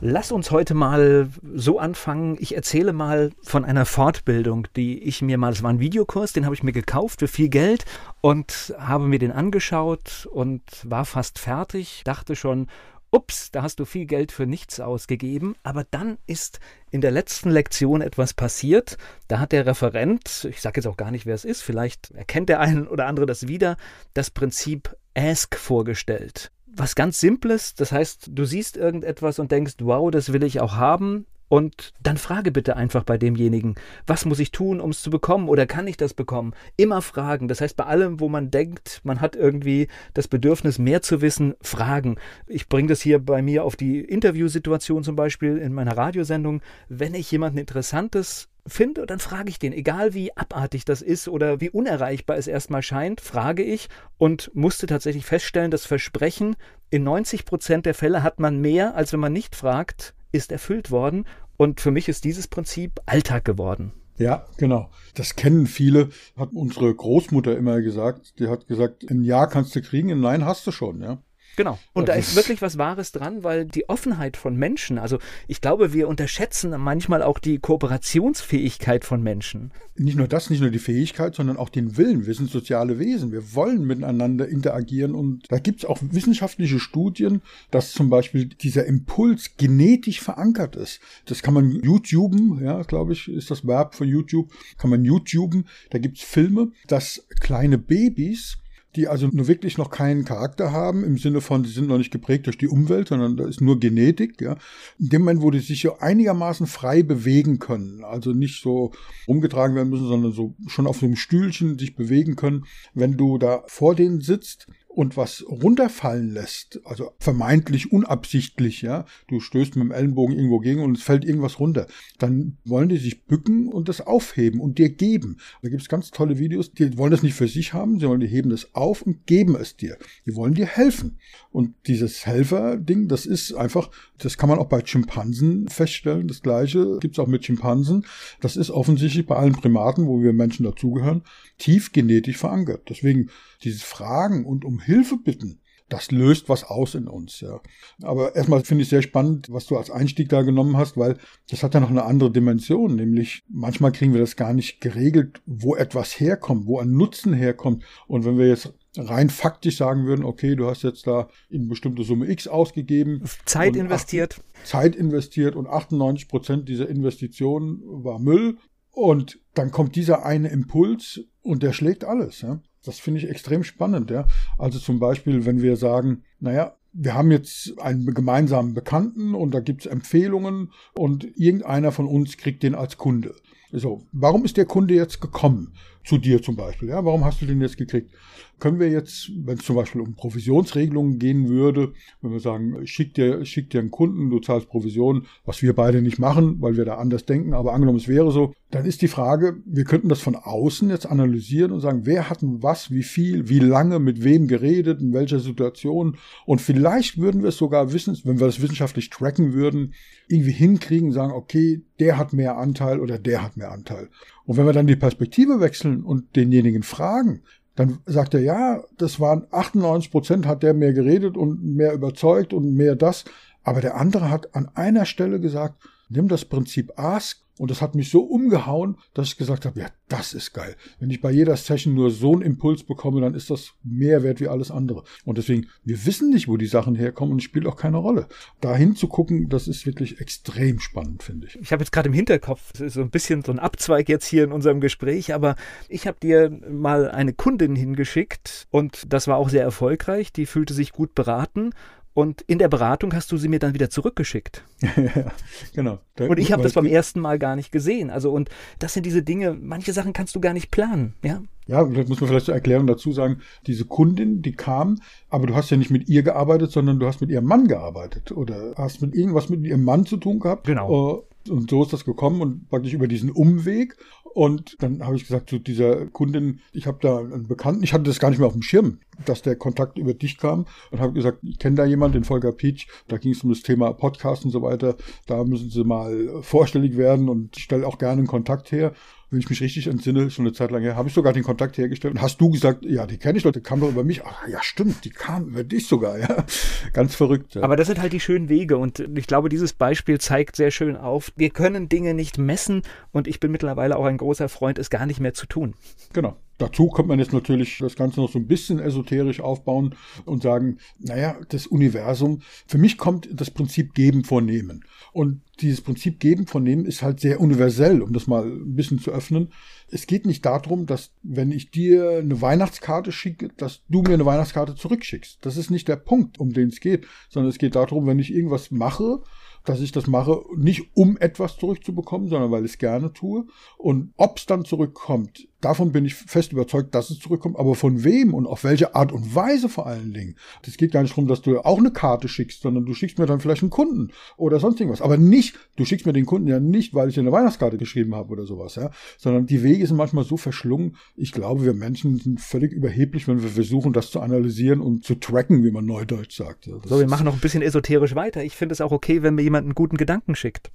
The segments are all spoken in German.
Lass uns heute mal so anfangen. Ich erzähle mal von einer Fortbildung, die ich mir mal, das war ein Videokurs, den habe ich mir gekauft für viel Geld und habe mir den angeschaut und war fast fertig, dachte schon, ups, da hast du viel Geld für nichts ausgegeben. Aber dann ist in der letzten Lektion etwas passiert. Da hat der Referent, ich sage jetzt auch gar nicht, wer es ist, vielleicht erkennt der eine oder andere das wieder, das Prinzip Ask vorgestellt. Was ganz Simples, das heißt, du siehst irgendetwas und denkst, wow, das will ich auch haben. Und dann frage bitte einfach bei demjenigen, was muss ich tun, um es zu bekommen oder kann ich das bekommen? Immer fragen. Das heißt, bei allem, wo man denkt, man hat irgendwie das Bedürfnis, mehr zu wissen, fragen. Ich bringe das hier bei mir auf die Interviewsituation zum Beispiel in meiner Radiosendung. Wenn ich jemanden Interessantes finde, dann frage ich den, egal wie abartig das ist oder wie unerreichbar es erstmal scheint, frage ich und musste tatsächlich feststellen, das Versprechen in 90 Prozent der Fälle hat man mehr, als wenn man nicht fragt, ist erfüllt worden. Und für mich ist dieses Prinzip Alltag geworden. Ja, genau. Das kennen viele. Hat unsere Großmutter immer gesagt. Die hat gesagt, ein Ja kannst du kriegen, ein Nein hast du schon, ja. Genau. Und da ist wirklich was Wahres dran, weil die Offenheit von Menschen, also ich glaube, wir unterschätzen manchmal auch die Kooperationsfähigkeit von Menschen. Nicht nur das, nicht nur die Fähigkeit, sondern auch den Willen. Wir sind soziale Wesen. Wir wollen miteinander interagieren. Und da gibt es auch wissenschaftliche Studien, dass zum Beispiel dieser Impuls genetisch verankert ist. Das kann man YouTuben, ja, glaube ich, ist das Verb von YouTube, kann man YouTuben. Da gibt es Filme, dass kleine Babys die also nur wirklich noch keinen Charakter haben, im Sinne von, sie sind noch nicht geprägt durch die Umwelt, sondern da ist nur Genetik, ja. In dem Moment, wo die sich so einigermaßen frei bewegen können, also nicht so rumgetragen werden müssen, sondern so schon auf so einem Stühlchen sich bewegen können, wenn du da vor denen sitzt, und was runterfallen lässt, also vermeintlich unabsichtlich, ja, du stößt mit dem Ellenbogen irgendwo gegen und es fällt irgendwas runter, dann wollen die sich bücken und das aufheben und dir geben. Da gibt es ganz tolle Videos, die wollen das nicht für sich haben, sie wollen, die heben das auf und geben es dir. Die wollen dir helfen. Und dieses Helfer-Ding, das ist einfach, das kann man auch bei Schimpansen feststellen, das gleiche gibt es auch mit Schimpansen. Das ist offensichtlich bei allen Primaten, wo wir Menschen dazugehören, tief genetisch verankert. Deswegen dieses Fragen und um Hilfe bitten, das löst was aus in uns, ja. Aber erstmal finde ich sehr spannend, was du als Einstieg da genommen hast, weil das hat ja noch eine andere Dimension, nämlich manchmal kriegen wir das gar nicht geregelt, wo etwas herkommt, wo ein Nutzen herkommt. Und wenn wir jetzt rein faktisch sagen würden, okay, du hast jetzt da in bestimmte Summe X ausgegeben. Zeit investiert. Zeit investiert und 98 Prozent dieser Investition war Müll. Und dann kommt dieser eine Impuls und der schlägt alles. Ja? Das finde ich extrem spannend. Ja? Also zum Beispiel, wenn wir sagen, naja, wir haben jetzt einen gemeinsamen Bekannten und da gibt es Empfehlungen und irgendeiner von uns kriegt den als Kunde. So, warum ist der Kunde jetzt gekommen? Zu dir zum Beispiel. Ja, warum hast du den jetzt gekriegt? Können wir jetzt, wenn es zum Beispiel um Provisionsregelungen gehen würde, wenn wir sagen, schick dir, schick dir einen Kunden, du zahlst Provision, was wir beide nicht machen, weil wir da anders denken, aber angenommen es wäre so, dann ist die Frage, wir könnten das von außen jetzt analysieren und sagen, wer hat was, wie viel, wie lange, mit wem geredet, in welcher Situation. Und vielleicht würden wir es sogar wissen, wenn wir das wissenschaftlich tracken würden, irgendwie hinkriegen, sagen, okay, der hat mehr Anteil oder der hat mehr Anteil. Und wenn wir dann die Perspektive wechseln und denjenigen fragen, dann sagt er, ja, das waren 98 Prozent hat der mehr geredet und mehr überzeugt und mehr das. Aber der andere hat an einer Stelle gesagt, nimm das Prinzip Ask und das hat mich so umgehauen, dass ich gesagt habe, ja, das ist geil. Wenn ich bei jeder Session nur so einen Impuls bekomme, dann ist das mehr wert wie alles andere. Und deswegen, wir wissen nicht, wo die Sachen herkommen und es spielt auch keine Rolle. Dahin zu gucken, das ist wirklich extrem spannend, finde ich. Ich habe jetzt gerade im Hinterkopf, das ist so ein bisschen so ein Abzweig jetzt hier in unserem Gespräch, aber ich habe dir mal eine Kundin hingeschickt und das war auch sehr erfolgreich. Die fühlte sich gut beraten und in der Beratung hast du sie mir dann wieder zurückgeschickt. ja, genau. Da, und ich habe das beim ersten Mal gar nicht gesehen. Also und das sind diese Dinge, manche Sachen kannst du gar nicht planen, ja. Ja, das muss man vielleicht zur Erklärung dazu sagen, diese Kundin, die kam, aber du hast ja nicht mit ihr gearbeitet, sondern du hast mit ihrem Mann gearbeitet oder hast mit irgendwas mit ihrem Mann zu tun gehabt. Genau. Äh, und so ist das gekommen und praktisch über diesen Umweg. Und dann habe ich gesagt zu dieser Kundin, ich habe da einen Bekannten, ich hatte das gar nicht mehr auf dem Schirm, dass der Kontakt über dich kam. Und habe gesagt, ich kenne da jemanden, den Volker Pietsch, da ging es um das Thema Podcast und so weiter, da müssen Sie mal vorstellig werden und ich stelle auch gerne einen Kontakt her wenn ich mich richtig entsinne, schon eine Zeit lang her, habe ich sogar den Kontakt hergestellt. Und hast du gesagt, ja, die kenne ich doch, die kam doch über mich. Ach, ja, stimmt, die kam über dich sogar, ja. Ganz verrückt. Ja. Aber das sind halt die schönen Wege. Und ich glaube, dieses Beispiel zeigt sehr schön auf, wir können Dinge nicht messen. Und ich bin mittlerweile auch ein großer Freund, es gar nicht mehr zu tun. Genau. Dazu könnte man jetzt natürlich das Ganze noch so ein bisschen esoterisch aufbauen und sagen, naja, das Universum, für mich kommt das Prinzip Geben vor Nehmen. Und dieses Prinzip Geben von Nehmen ist halt sehr universell, um das mal ein bisschen zu öffnen. Es geht nicht darum, dass wenn ich dir eine Weihnachtskarte schicke, dass du mir eine Weihnachtskarte zurückschickst. Das ist nicht der Punkt, um den es geht, sondern es geht darum, wenn ich irgendwas mache dass ich das mache, nicht um etwas zurückzubekommen, sondern weil ich es gerne tue. Und ob es dann zurückkommt, davon bin ich fest überzeugt, dass es zurückkommt. Aber von wem und auf welche Art und Weise vor allen Dingen. Das geht gar nicht darum, dass du auch eine Karte schickst, sondern du schickst mir dann vielleicht einen Kunden oder sonst irgendwas. Aber nicht, du schickst mir den Kunden ja nicht, weil ich dir eine Weihnachtskarte geschrieben habe oder sowas, ja. Sondern die Wege sind manchmal so verschlungen. Ich glaube, wir Menschen sind völlig überheblich, wenn wir versuchen, das zu analysieren und zu tracken, wie man neudeutsch sagt. Das so, wir machen noch ein bisschen esoterisch weiter. Ich finde es auch okay, wenn mir jemand einen guten Gedanken schickt.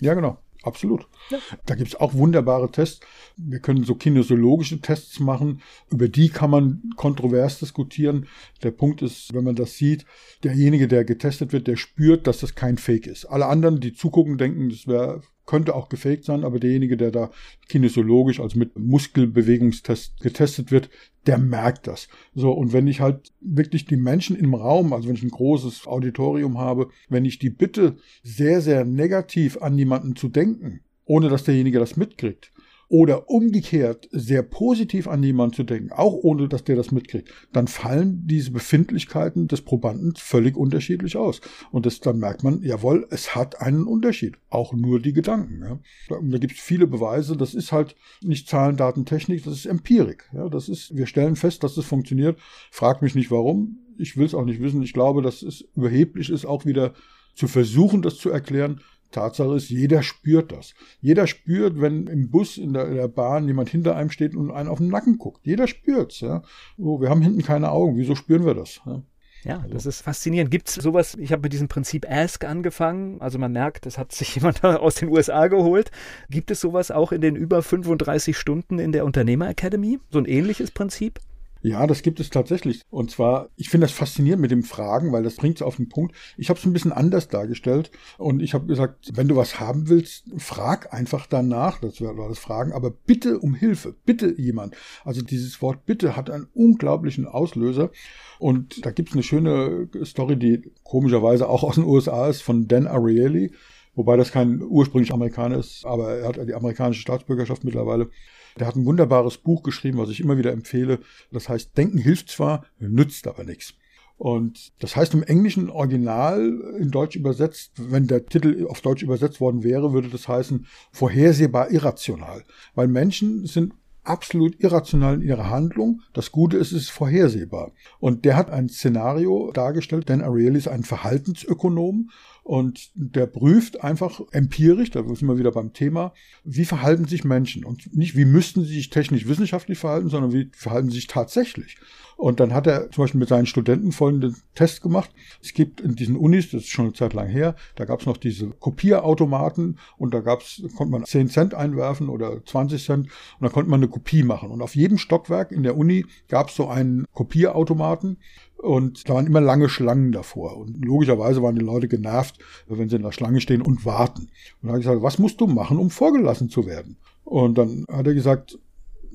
Ja, genau. Absolut. Ja. Da gibt es auch wunderbare Tests. Wir können so kinesiologische Tests machen. Über die kann man kontrovers diskutieren. Der Punkt ist, wenn man das sieht, derjenige, der getestet wird, der spürt, dass das kein Fake ist. Alle anderen, die zugucken, denken, das wäre könnte auch gefaked sein, aber derjenige, der da kinesiologisch, also mit Muskelbewegungstest getestet wird, der merkt das. So, und wenn ich halt wirklich die Menschen im Raum, also wenn ich ein großes Auditorium habe, wenn ich die bitte, sehr, sehr negativ an jemanden zu denken, ohne dass derjenige das mitkriegt, oder umgekehrt sehr positiv an jemanden zu denken, auch ohne dass der das mitkriegt, dann fallen diese Befindlichkeiten des Probanden völlig unterschiedlich aus. Und das, dann merkt man, jawohl, es hat einen Unterschied, auch nur die Gedanken. Ja. Da, da gibt es viele Beweise, das ist halt nicht Zahlen, Daten, Technik, das ist Empirik. Ja. Das ist, wir stellen fest, dass es funktioniert. Frag mich nicht warum, ich will es auch nicht wissen. Ich glaube, dass es überheblich ist, auch wieder zu versuchen, das zu erklären. Tatsache ist, jeder spürt das. Jeder spürt, wenn im Bus, in der, in der, Bahn jemand hinter einem steht und einen auf den Nacken guckt. Jeder spürt's. Ja? Oh, wir haben hinten keine Augen. Wieso spüren wir das? Ja? Ja, das ist faszinierend. Gibt es sowas, ich habe mit diesem Prinzip Ask angefangen, also man merkt, das hat sich jemand aus den USA geholt. Gibt es sowas auch in den über 35 Stunden in der Unternehmer Academy? So ein ähnliches Prinzip? Ja, das gibt es tatsächlich. Und zwar, ich finde das faszinierend mit dem Fragen, weil das bringt es auf den Punkt. Ich habe es ein bisschen anders dargestellt und ich habe gesagt, wenn du was haben willst, frag einfach danach. Das war das Fragen, aber bitte um Hilfe, bitte jemand. Also dieses Wort bitte hat einen unglaublichen Auslöser. Und da gibt es eine schöne Story, die komischerweise auch aus den USA ist, von Dan Ariely. Wobei das kein ursprünglich Amerikaner ist, aber er hat die amerikanische Staatsbürgerschaft mittlerweile. Der hat ein wunderbares Buch geschrieben, was ich immer wieder empfehle. Das heißt, Denken hilft zwar, nützt aber nichts. Und das heißt im englischen Original in Deutsch übersetzt, wenn der Titel auf Deutsch übersetzt worden wäre, würde das heißen vorhersehbar irrational. Weil Menschen sind absolut irrational in ihrer Handlung. Das Gute ist, es ist vorhersehbar. Und der hat ein Szenario dargestellt, denn Ariely ist ein Verhaltensökonom und der prüft einfach empirisch, da sind wir wieder beim Thema, wie verhalten sich Menschen und nicht, wie müssten sie sich technisch-wissenschaftlich verhalten, sondern wie verhalten sie sich tatsächlich. Und dann hat er zum Beispiel mit seinen Studenten folgenden Test gemacht. Es gibt in diesen Unis, das ist schon eine Zeit lang her, da gab es noch diese Kopierautomaten und da gab's, konnte man 10 Cent einwerfen oder 20 Cent und da konnte man eine Kopie machen. Und auf jedem Stockwerk in der Uni gab es so einen Kopierautomaten und da waren immer lange Schlangen davor. Und logischerweise waren die Leute genervt, wenn sie in der Schlange stehen und warten. Und da habe ich gesagt, was musst du machen, um vorgelassen zu werden? Und dann hat er gesagt,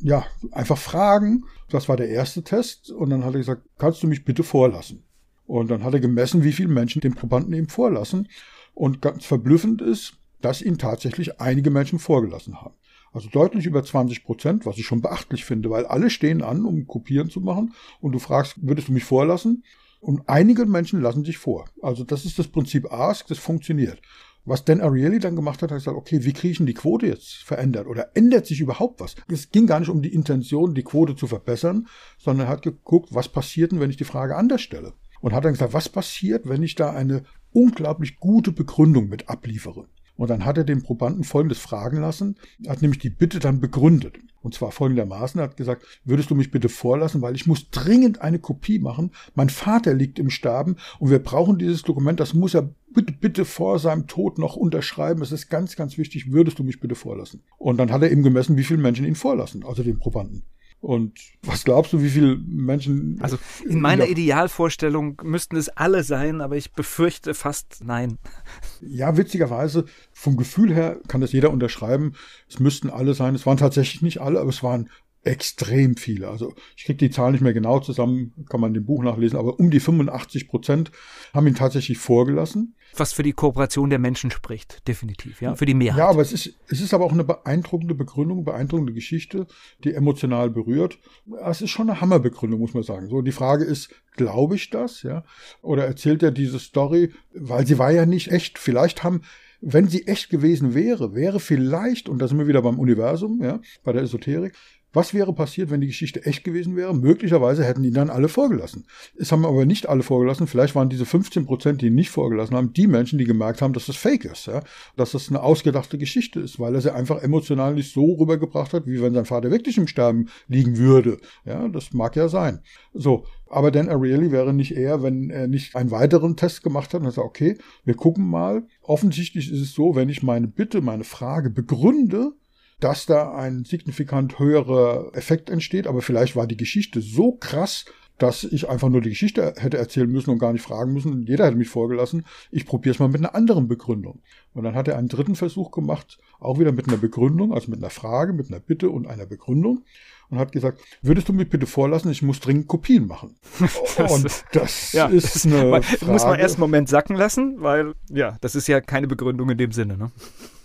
ja, einfach fragen. Das war der erste Test. Und dann hat er gesagt, kannst du mich bitte vorlassen? Und dann hat er gemessen, wie viele Menschen den Probanden eben vorlassen. Und ganz verblüffend ist, dass ihn tatsächlich einige Menschen vorgelassen haben. Also deutlich über 20 Prozent, was ich schon beachtlich finde, weil alle stehen an, um Kopieren zu machen. Und du fragst, würdest du mich vorlassen? Und einige Menschen lassen sich vor. Also das ist das Prinzip Ask, das funktioniert. Was Dan Ariely dann gemacht hat, hat gesagt, okay, wie kriege ich denn die Quote jetzt verändert? Oder ändert sich überhaupt was? Es ging gar nicht um die Intention, die Quote zu verbessern, sondern er hat geguckt, was passiert denn, wenn ich die Frage anders stelle? Und hat dann gesagt, was passiert, wenn ich da eine unglaublich gute Begründung mit abliefere? Und dann hat er den Probanden Folgendes fragen lassen. Hat nämlich die Bitte dann begründet. Und zwar folgendermaßen, er hat gesagt, würdest du mich bitte vorlassen, weil ich muss dringend eine Kopie machen. Mein Vater liegt im Sterben und wir brauchen dieses Dokument, das muss er bitte, bitte vor seinem Tod noch unterschreiben. Es ist ganz, ganz wichtig, würdest du mich bitte vorlassen? Und dann hat er eben gemessen, wie viele Menschen ihn vorlassen, also den Probanden. Und was glaubst du, wie viele Menschen. Also in meiner Idealvorstellung müssten es alle sein, aber ich befürchte fast nein. Ja, witzigerweise, vom Gefühl her kann das jeder unterschreiben. Es müssten alle sein. Es waren tatsächlich nicht alle, aber es waren extrem viele. Also ich kriege die Zahlen nicht mehr genau zusammen, kann man im Buch nachlesen, aber um die 85 Prozent haben ihn tatsächlich vorgelassen. Was für die Kooperation der Menschen spricht, definitiv, ja, für die Mehrheit. Ja, aber es ist, es ist aber auch eine beeindruckende Begründung, beeindruckende Geschichte, die emotional berührt. Es ist schon eine Hammerbegründung, muss man sagen. So, die Frage ist, glaube ich das, ja? Oder erzählt er diese Story, weil sie war ja nicht echt. Vielleicht haben wenn sie echt gewesen wäre, wäre vielleicht, und da sind wir wieder beim Universum, ja, bei der Esoterik, was wäre passiert, wenn die Geschichte echt gewesen wäre? Möglicherweise hätten die dann alle vorgelassen. Es haben aber nicht alle vorgelassen. Vielleicht waren diese 15 Prozent, die nicht vorgelassen haben, die Menschen, die gemerkt haben, dass das Fake ist, ja? dass das eine ausgedachte Geschichte ist, weil er sie einfach emotional nicht so rübergebracht hat, wie wenn sein Vater wirklich im Sterben liegen würde. Ja, das mag ja sein. So, aber Dan Ariely wäre nicht eher, wenn er nicht einen weiteren Test gemacht hat und sagt, okay, wir gucken mal. Offensichtlich ist es so, wenn ich meine Bitte, meine Frage begründe, dass da ein signifikant höherer Effekt entsteht, aber vielleicht war die Geschichte so krass, dass ich einfach nur die Geschichte hätte erzählen müssen und gar nicht fragen müssen. Jeder hätte mich vorgelassen. Ich probiere es mal mit einer anderen Begründung. Und dann hat er einen dritten Versuch gemacht, auch wieder mit einer Begründung, also mit einer Frage, mit einer Bitte und einer Begründung. Und hat gesagt, würdest du mich bitte vorlassen, ich muss dringend Kopien machen. das und das ja, ist eine Frage. Muss man erst einen Moment sacken lassen, weil ja, das ist ja keine Begründung in dem Sinne. Ne?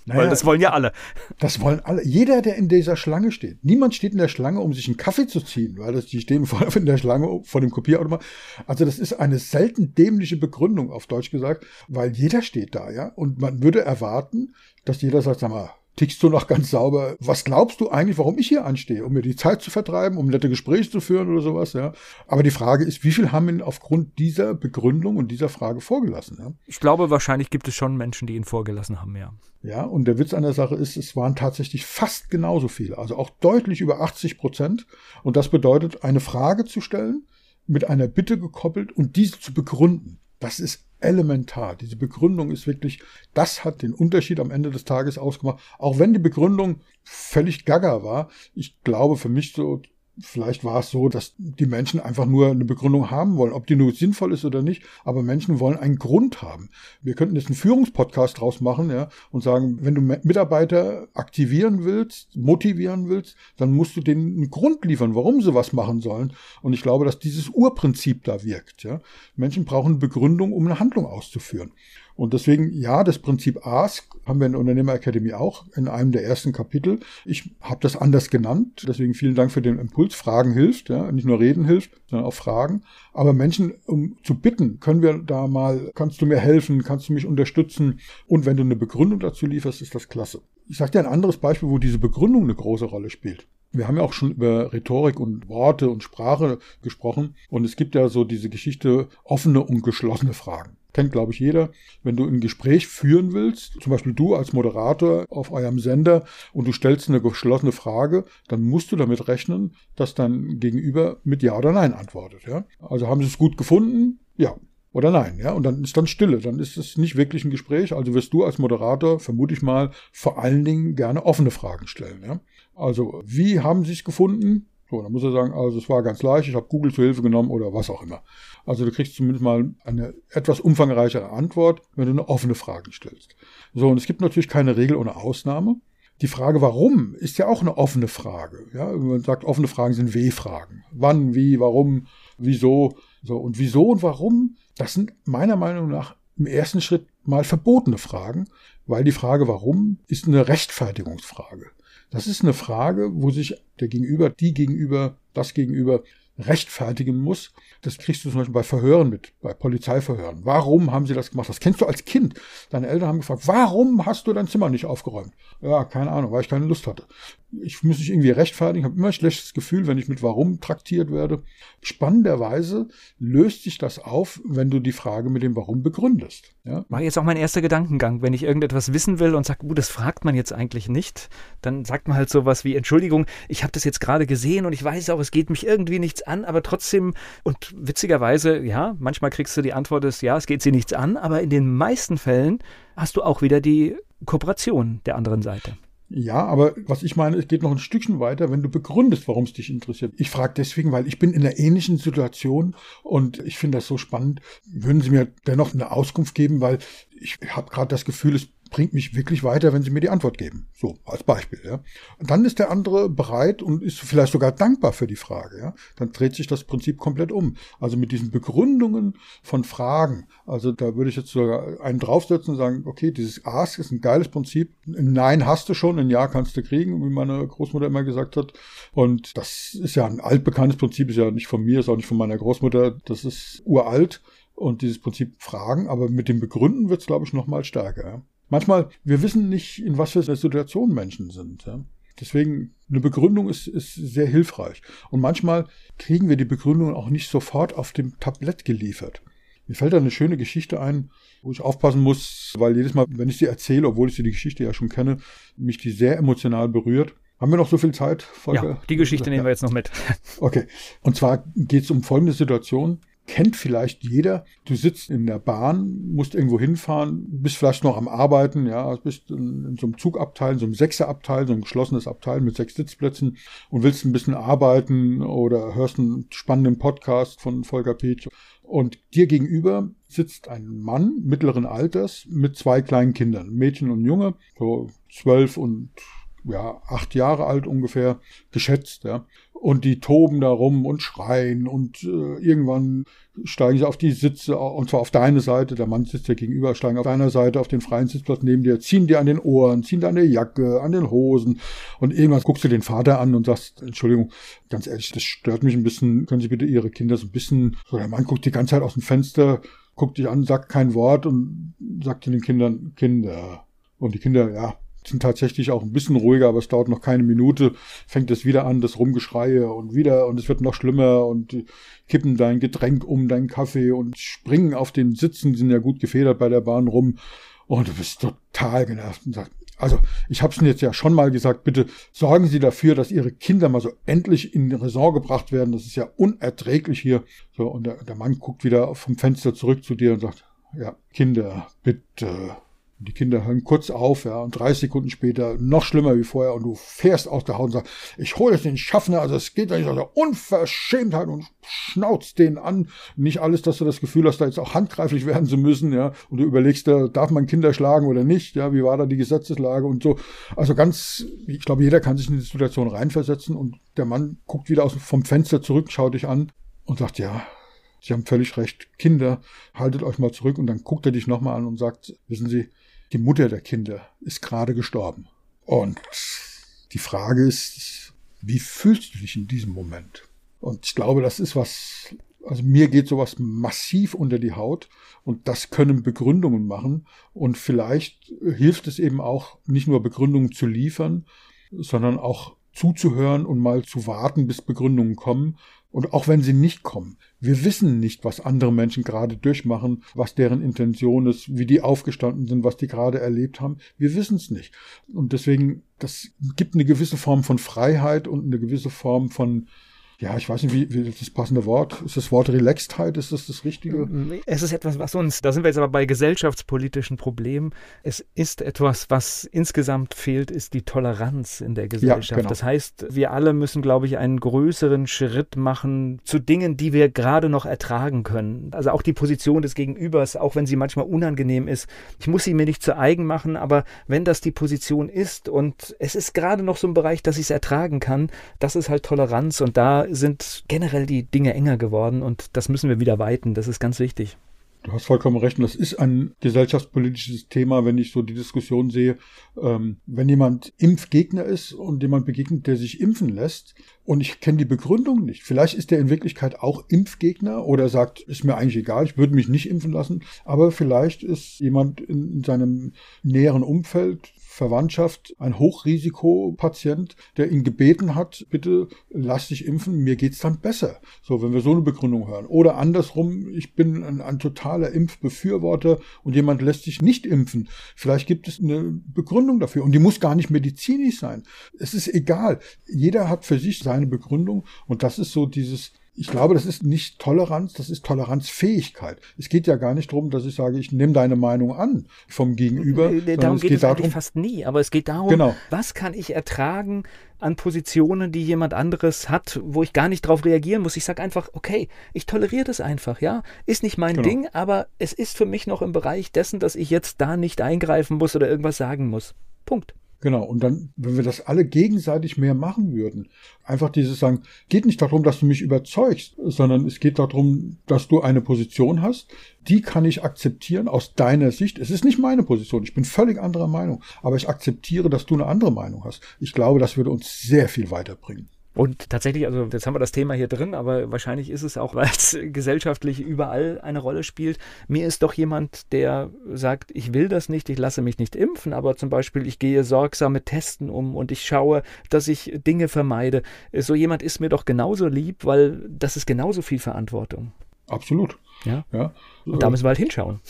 Naja, Weil das wollen ja alle. Das wollen alle. Jeder, der in dieser Schlange steht. Niemand steht in der Schlange, um sich einen Kaffee zu ziehen, weil das, die stehen vor in der Schlange vor dem Kopierautomat. Also das ist eine selten dämliche Begründung, auf Deutsch gesagt, weil jeder steht da, ja. Und man würde erwarten, dass jeder sagt, sag mal, tickst du noch ganz sauber. Was glaubst du eigentlich, warum ich hier anstehe? Um mir die Zeit zu vertreiben, um nette Gespräche zu führen oder sowas, ja. Aber die Frage ist, wie viel haben ihn aufgrund dieser Begründung und dieser Frage vorgelassen? Ja? Ich glaube, wahrscheinlich gibt es schon Menschen, die ihn vorgelassen haben, ja. Ja, und der Witz an der Sache ist, es waren tatsächlich fast genauso viele, also auch deutlich über 80 Prozent. Und das bedeutet, eine Frage zu stellen, mit einer Bitte gekoppelt und diese zu begründen. Das ist elementar. Diese Begründung ist wirklich, das hat den Unterschied am Ende des Tages ausgemacht. Auch wenn die Begründung völlig gaga war. Ich glaube für mich so Vielleicht war es so, dass die Menschen einfach nur eine Begründung haben wollen, ob die nur sinnvoll ist oder nicht. Aber Menschen wollen einen Grund haben. Wir könnten jetzt einen Führungspodcast draus machen, ja, und sagen, wenn du Mitarbeiter aktivieren willst, motivieren willst, dann musst du denen einen Grund liefern, warum sie was machen sollen. Und ich glaube, dass dieses Urprinzip da wirkt, ja. Menschen brauchen eine Begründung, um eine Handlung auszuführen. Und deswegen, ja, das Prinzip Ask haben wir in der Unternehmer Academy auch in einem der ersten Kapitel. Ich habe das anders genannt. Deswegen vielen Dank für den Impuls. Fragen hilft, ja, nicht nur reden hilft, sondern auch Fragen. Aber Menschen, um zu bitten, können wir da mal, kannst du mir helfen, kannst du mich unterstützen? Und wenn du eine Begründung dazu lieferst, ist das klasse. Ich sage dir ein anderes Beispiel, wo diese Begründung eine große Rolle spielt. Wir haben ja auch schon über Rhetorik und Worte und Sprache gesprochen. Und es gibt ja so diese Geschichte offene und geschlossene Fragen kennt, glaube ich, jeder. Wenn du ein Gespräch führen willst, zum Beispiel du als Moderator auf eurem Sender und du stellst eine geschlossene Frage, dann musst du damit rechnen, dass dein Gegenüber mit Ja oder Nein antwortet. Ja? Also haben sie es gut gefunden? Ja. Oder nein, ja, und dann ist dann Stille, dann ist es nicht wirklich ein Gespräch. Also wirst du als Moderator, vermute ich mal, vor allen Dingen gerne offene Fragen stellen. Ja? Also, wie haben Sie es gefunden? So, dann muss er sagen, also es war ganz leicht, ich habe Google zur Hilfe genommen oder was auch immer. Also du kriegst zumindest mal eine etwas umfangreichere Antwort, wenn du eine offene Frage stellst. So, und es gibt natürlich keine Regel ohne Ausnahme. Die Frage, warum, ist ja auch eine offene Frage. Ja, man sagt, offene Fragen sind W-Fragen. Wann, wie, warum, wieso. So, und wieso und warum, das sind meiner Meinung nach im ersten Schritt mal verbotene Fragen, weil die Frage, warum, ist eine Rechtfertigungsfrage. Das ist eine Frage, wo sich der Gegenüber, die Gegenüber, das Gegenüber rechtfertigen muss. Das kriegst du zum Beispiel bei Verhören mit, bei Polizeiverhören. Warum haben sie das gemacht? Das kennst du als Kind. Deine Eltern haben gefragt, warum hast du dein Zimmer nicht aufgeräumt? Ja, keine Ahnung, weil ich keine Lust hatte. Ich muss mich irgendwie rechtfertigen. Ich habe immer ein schlechtes Gefühl, wenn ich mit Warum traktiert werde. Spannenderweise löst sich das auf, wenn du die Frage mit dem Warum begründest. Ja? War jetzt auch mein erster Gedankengang. Wenn ich irgendetwas wissen will und sage, gut, das fragt man jetzt eigentlich nicht, dann sagt man halt sowas wie, Entschuldigung, ich habe das jetzt gerade gesehen und ich weiß auch, es geht mich irgendwie nichts an, aber trotzdem, und witzigerweise, ja, manchmal kriegst du die Antwort ist, ja, es geht sie nichts an, aber in den meisten Fällen hast du auch wieder die Kooperation der anderen Seite. Ja, aber was ich meine, es geht noch ein Stückchen weiter, wenn du begründest, warum es dich interessiert. Ich frage deswegen, weil ich bin in einer ähnlichen Situation und ich finde das so spannend. Würden Sie mir dennoch eine Auskunft geben, weil ich habe gerade das Gefühl, es bringt mich wirklich weiter, wenn Sie mir die Antwort geben. So, als Beispiel, ja. Und dann ist der andere bereit und ist vielleicht sogar dankbar für die Frage, ja. Dann dreht sich das Prinzip komplett um. Also mit diesen Begründungen von Fragen. Also da würde ich jetzt sogar einen draufsetzen und sagen, okay, dieses Ask ist ein geiles Prinzip. Ein Nein hast du schon, ein Ja kannst du kriegen, wie meine Großmutter immer gesagt hat. Und das ist ja ein altbekanntes Prinzip, ist ja nicht von mir, ist auch nicht von meiner Großmutter. Das ist uralt und dieses Prinzip Fragen, aber mit dem Begründen wird es, glaube ich, noch mal stärker. Manchmal, wir wissen nicht, in was für einer Situation Menschen sind. Ja? Deswegen, eine Begründung ist, ist sehr hilfreich. Und manchmal kriegen wir die Begründung auch nicht sofort auf dem Tablett geliefert. Mir fällt da eine schöne Geschichte ein, wo ich aufpassen muss, weil jedes Mal, wenn ich sie erzähle, obwohl ich sie die Geschichte ja schon kenne, mich die sehr emotional berührt. Haben wir noch so viel Zeit, Volker? Ja, die Geschichte nehmen wir jetzt noch mit. Okay. Und zwar geht es um folgende Situation kennt vielleicht jeder. Du sitzt in der Bahn, musst irgendwo hinfahren, bist vielleicht noch am Arbeiten, ja, bist in, in so einem Zugabteil, in so einem Sechserabteil, so ein geschlossenes Abteil mit sechs Sitzplätzen und willst ein bisschen arbeiten oder hörst einen spannenden Podcast von Volker Petsch. Und dir gegenüber sitzt ein Mann mittleren Alters mit zwei kleinen Kindern, Mädchen und Junge, so zwölf und ja, acht Jahre alt ungefähr, geschätzt, ja. Und die toben da rum und schreien und äh, irgendwann steigen sie auf die Sitze, und zwar auf deine Seite, der Mann sitzt ja gegenüber, steigen auf deiner Seite auf den freien Sitzplatz neben dir, ziehen dir an den Ohren, ziehen dir an der Jacke, an den Hosen. Und irgendwann guckst du den Vater an und sagst, Entschuldigung, ganz ehrlich, das stört mich ein bisschen, können Sie bitte Ihre Kinder so ein bisschen, so der Mann guckt die ganze Zeit aus dem Fenster, guckt dich an, sagt kein Wort und sagt zu den Kindern, Kinder. Und die Kinder, ja, sind tatsächlich auch ein bisschen ruhiger, aber es dauert noch keine Minute, fängt es wieder an, das Rumgeschreie und wieder und es wird noch schlimmer und kippen dein Getränk um, deinen Kaffee und springen auf den Sitzen, sind ja gut gefedert bei der Bahn rum und du bist total genervt und sagst, also ich habe es jetzt ja schon mal gesagt, bitte sorgen Sie dafür, dass Ihre Kinder mal so endlich in Raison gebracht werden. Das ist ja unerträglich hier. So, und der, der Mann guckt wieder vom Fenster zurück zu dir und sagt, ja, Kinder, bitte die Kinder hören kurz auf, ja, und 30 Sekunden später noch schlimmer wie vorher und du fährst aus der Haut und sagst, ich hole jetzt den Schaffner, also es geht doch nicht aus der Unverschämtheit und schnauzt den an. Nicht alles, dass du das Gefühl hast, da jetzt auch handgreiflich werden zu müssen, ja, und du überlegst, darf man Kinder schlagen oder nicht, ja, wie war da die Gesetzeslage und so. Also ganz, ich glaube, jeder kann sich in die Situation reinversetzen und der Mann guckt wieder aus, vom Fenster zurück, schaut dich an und sagt, ja, Sie haben völlig recht. Kinder, haltet euch mal zurück und dann guckt er dich nochmal an und sagt, wissen Sie, die Mutter der Kinder ist gerade gestorben. Und die Frage ist, wie fühlst du dich in diesem Moment? Und ich glaube, das ist was, also mir geht sowas massiv unter die Haut und das können Begründungen machen und vielleicht hilft es eben auch, nicht nur Begründungen zu liefern, sondern auch zuzuhören und mal zu warten, bis Begründungen kommen und auch wenn sie nicht kommen, wir wissen nicht, was andere Menschen gerade durchmachen, was deren Intention ist, wie die aufgestanden sind, was die gerade erlebt haben. Wir wissen es nicht. Und deswegen, das gibt eine gewisse Form von Freiheit und eine gewisse Form von ja, ich weiß nicht, wie, wie das passende Wort. Ist das Wort Relaxedheit, ist das das Richtige? Es ist etwas, was uns, da sind wir jetzt aber bei gesellschaftspolitischen Problemen. Es ist etwas, was insgesamt fehlt, ist die Toleranz in der Gesellschaft. Ja, genau. Das heißt, wir alle müssen, glaube ich, einen größeren Schritt machen zu Dingen, die wir gerade noch ertragen können. Also auch die Position des Gegenübers, auch wenn sie manchmal unangenehm ist. Ich muss sie mir nicht zu eigen machen, aber wenn das die Position ist und es ist gerade noch so ein Bereich, dass ich es ertragen kann, das ist halt Toleranz und da sind generell die Dinge enger geworden und das müssen wir wieder weiten. Das ist ganz wichtig. Du hast vollkommen recht. Das ist ein gesellschaftspolitisches Thema, wenn ich so die Diskussion sehe. Ähm, wenn jemand Impfgegner ist und jemand begegnet, der sich impfen lässt, und ich kenne die Begründung nicht. Vielleicht ist er in Wirklichkeit auch Impfgegner oder sagt, ist mir eigentlich egal, ich würde mich nicht impfen lassen. Aber vielleicht ist jemand in, in seinem näheren Umfeld Verwandtschaft ein Hochrisikopatient, der ihn gebeten hat, bitte lass dich impfen, mir geht's dann besser. So, wenn wir so eine Begründung hören. Oder andersrum, ich bin ein, ein totaler Impfbefürworter und jemand lässt sich nicht impfen. Vielleicht gibt es eine Begründung dafür und die muss gar nicht medizinisch sein. Es ist egal. Jeder hat für sich seine Begründung und das ist so dieses ich glaube, das ist nicht Toleranz, das ist Toleranzfähigkeit. Es geht ja gar nicht darum, dass ich sage, ich nehme deine Meinung an vom Gegenüber. Äh, darum geht es, geht darum, eigentlich fast nie, aber es geht darum, genau. was kann ich ertragen an Positionen, die jemand anderes hat, wo ich gar nicht darauf reagieren muss. Ich sage einfach, okay, ich toleriere das einfach, ja. Ist nicht mein genau. Ding, aber es ist für mich noch im Bereich dessen, dass ich jetzt da nicht eingreifen muss oder irgendwas sagen muss. Punkt. Genau, und dann, wenn wir das alle gegenseitig mehr machen würden, einfach dieses sagen, geht nicht darum, dass du mich überzeugst, sondern es geht darum, dass du eine Position hast, die kann ich akzeptieren aus deiner Sicht. Es ist nicht meine Position, ich bin völlig anderer Meinung, aber ich akzeptiere, dass du eine andere Meinung hast. Ich glaube, das würde uns sehr viel weiterbringen. Und tatsächlich, also jetzt haben wir das Thema hier drin, aber wahrscheinlich ist es auch, weil es gesellschaftlich überall eine Rolle spielt. Mir ist doch jemand, der sagt, ich will das nicht, ich lasse mich nicht impfen, aber zum Beispiel, ich gehe sorgsam mit Testen um und ich schaue, dass ich Dinge vermeide. So jemand ist mir doch genauso lieb, weil das ist genauso viel Verantwortung. Absolut. Ja. ja. Und da müssen wir halt hinschauen.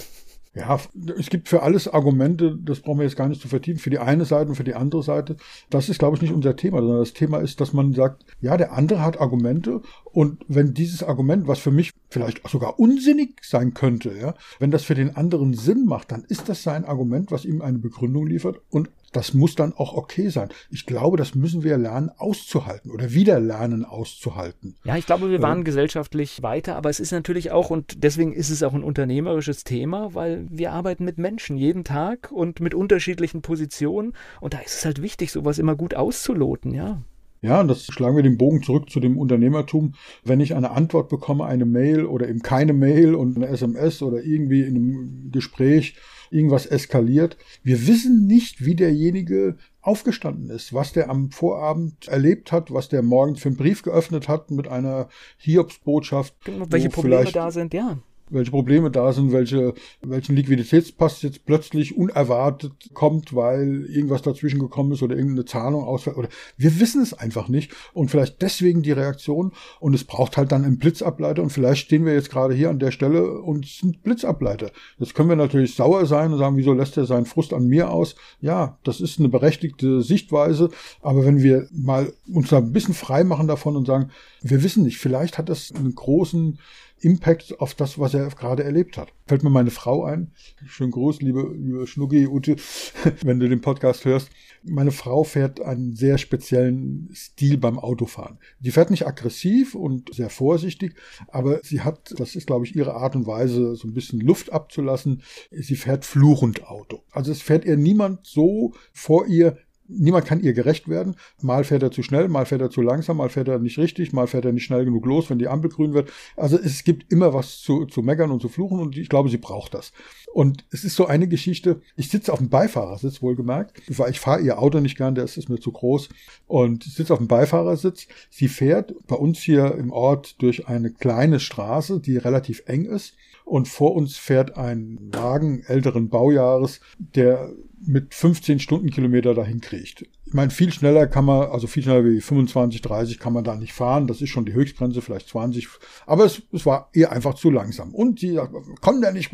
Ja, es gibt für alles Argumente, das brauchen wir jetzt gar nicht zu vertiefen, für die eine Seite und für die andere Seite. Das ist, glaube ich, nicht unser Thema, sondern das Thema ist, dass man sagt, ja, der andere hat Argumente und wenn dieses Argument, was für mich vielleicht sogar unsinnig sein könnte, ja, wenn das für den anderen Sinn macht, dann ist das sein Argument, was ihm eine Begründung liefert und das muss dann auch okay sein. Ich glaube, das müssen wir lernen auszuhalten oder wieder lernen auszuhalten. Ja, ich glaube, wir waren äh, gesellschaftlich weiter, aber es ist natürlich auch, und deswegen ist es auch ein unternehmerisches Thema, weil wir arbeiten mit Menschen jeden Tag und mit unterschiedlichen Positionen. Und da ist es halt wichtig, sowas immer gut auszuloten, ja. Ja, und das schlagen wir den Bogen zurück zu dem Unternehmertum. Wenn ich eine Antwort bekomme, eine Mail oder eben keine Mail und eine SMS oder irgendwie in einem Gespräch irgendwas eskaliert. Wir wissen nicht, wie derjenige aufgestanden ist, was der am Vorabend erlebt hat, was der morgens für einen Brief geöffnet hat mit einer Hiobsbotschaft. Genau, welche Probleme da sind, ja welche Probleme da sind, welche, welchen Liquiditätspass jetzt plötzlich unerwartet kommt, weil irgendwas dazwischen gekommen ist oder irgendeine Zahlung ausfällt. Oder wir wissen es einfach nicht. Und vielleicht deswegen die Reaktion. Und es braucht halt dann einen Blitzableiter. Und vielleicht stehen wir jetzt gerade hier an der Stelle und sind Blitzableiter. Jetzt können wir natürlich sauer sein und sagen, wieso lässt er seinen Frust an mir aus? Ja, das ist eine berechtigte Sichtweise. Aber wenn wir mal uns da ein bisschen frei machen davon und sagen, wir wissen nicht, vielleicht hat das einen großen Impact auf das, was er gerade erlebt hat. Fällt mir meine Frau ein. Schönen Gruß, liebe, liebe Schnuggi, Ute, wenn du den Podcast hörst. Meine Frau fährt einen sehr speziellen Stil beim Autofahren. Die fährt nicht aggressiv und sehr vorsichtig, aber sie hat, das ist glaube ich ihre Art und Weise, so ein bisschen Luft abzulassen. Sie fährt fluchend Auto. Also es fährt ihr niemand so vor ihr, Niemand kann ihr gerecht werden. Mal fährt er zu schnell, mal fährt er zu langsam, mal fährt er nicht richtig, mal fährt er nicht schnell genug los, wenn die Ampel grün wird. Also es gibt immer was zu, zu meckern und zu fluchen und ich glaube, sie braucht das. Und es ist so eine Geschichte, ich sitze auf dem Beifahrersitz, wohlgemerkt, weil ich fahre ihr Auto nicht gern, der ist, ist mir zu groß. Und ich sitze auf dem Beifahrersitz. Sie fährt bei uns hier im Ort durch eine kleine Straße, die relativ eng ist. Und vor uns fährt ein Wagen älteren Baujahres, der mit 15 Stundenkilometer dahin kriegt. Ich meine, viel schneller kann man, also viel schneller wie 25, 30 kann man da nicht fahren. Das ist schon die Höchstgrenze, vielleicht 20. Aber es, es war eher einfach zu langsam. Und sie sagt, kann der nicht,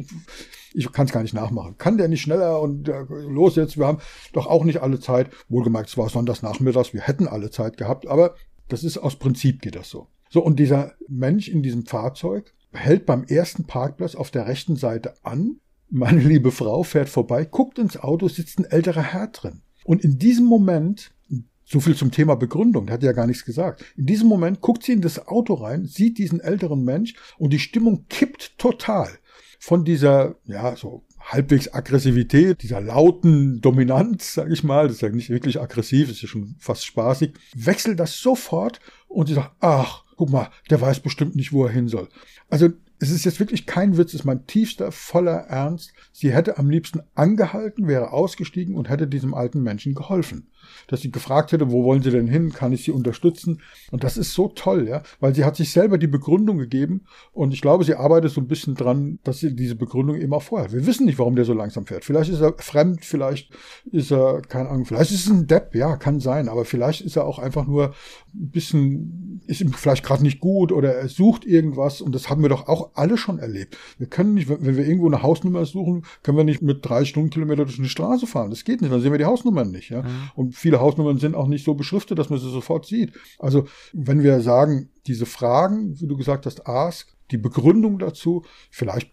ich kann es gar nicht nachmachen, kann der nicht schneller und äh, los jetzt, wir haben doch auch nicht alle Zeit. Wohlgemerkt, es war sonntags nachmittags, wir hätten alle Zeit gehabt, aber das ist aus Prinzip geht das so. So, und dieser Mensch in diesem Fahrzeug hält beim ersten Parkplatz auf der rechten Seite an, meine liebe Frau fährt vorbei, guckt ins Auto, sitzt ein älterer Herr drin. Und in diesem Moment, so viel zum Thema Begründung, der hat ja gar nichts gesagt. In diesem Moment guckt sie in das Auto rein, sieht diesen älteren Mensch und die Stimmung kippt total. Von dieser, ja, so halbwegs Aggressivität, dieser lauten Dominanz, sag ich mal, das ist ja nicht wirklich aggressiv, das ist ja schon fast spaßig, wechselt das sofort und sie sagt, ach, guck mal, der weiß bestimmt nicht, wo er hin soll. Also es ist jetzt wirklich kein Witz, es ist mein tiefster, voller Ernst. Sie hätte am liebsten angehalten, wäre ausgestiegen und hätte diesem alten Menschen geholfen dass sie gefragt hätte, wo wollen Sie denn hin? Kann ich Sie unterstützen? Und das ist so toll, ja, weil sie hat sich selber die Begründung gegeben und ich glaube, sie arbeitet so ein bisschen dran, dass sie diese Begründung immer vorher. Wir wissen nicht, warum der so langsam fährt. Vielleicht ist er fremd, vielleicht ist er, keine Ahnung, vielleicht ist es ein Depp, ja, kann sein, aber vielleicht ist er auch einfach nur ein bisschen, ist ihm vielleicht gerade nicht gut oder er sucht irgendwas und das haben wir doch auch alle schon erlebt. Wir können nicht, wenn wir irgendwo eine Hausnummer suchen, können wir nicht mit drei Stundenkilometer durch eine Straße fahren. Das geht nicht, dann sehen wir die Hausnummern nicht, ja. Mhm. Und viele Hausnummern sind auch nicht so beschriftet, dass man sie sofort sieht. Also wenn wir sagen, diese Fragen, wie du gesagt hast, ask, die Begründung dazu, vielleicht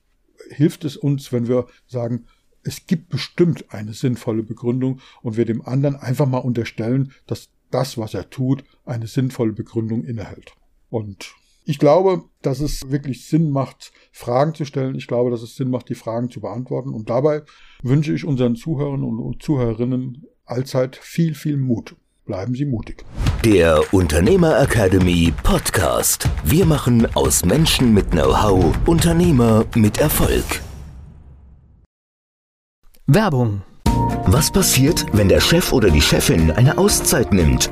hilft es uns, wenn wir sagen, es gibt bestimmt eine sinnvolle Begründung und wir dem anderen einfach mal unterstellen, dass das, was er tut, eine sinnvolle Begründung innehält. Und ich glaube, dass es wirklich Sinn macht, Fragen zu stellen. Ich glaube, dass es Sinn macht, die Fragen zu beantworten. Und dabei wünsche ich unseren Zuhörern und Zuhörerinnen allzeit viel, viel Mut. Bleiben Sie mutig. Der Unternehmer Academy Podcast. Wir machen aus Menschen mit Know-how Unternehmer mit Erfolg. Werbung. Was passiert, wenn der Chef oder die Chefin eine Auszeit nimmt?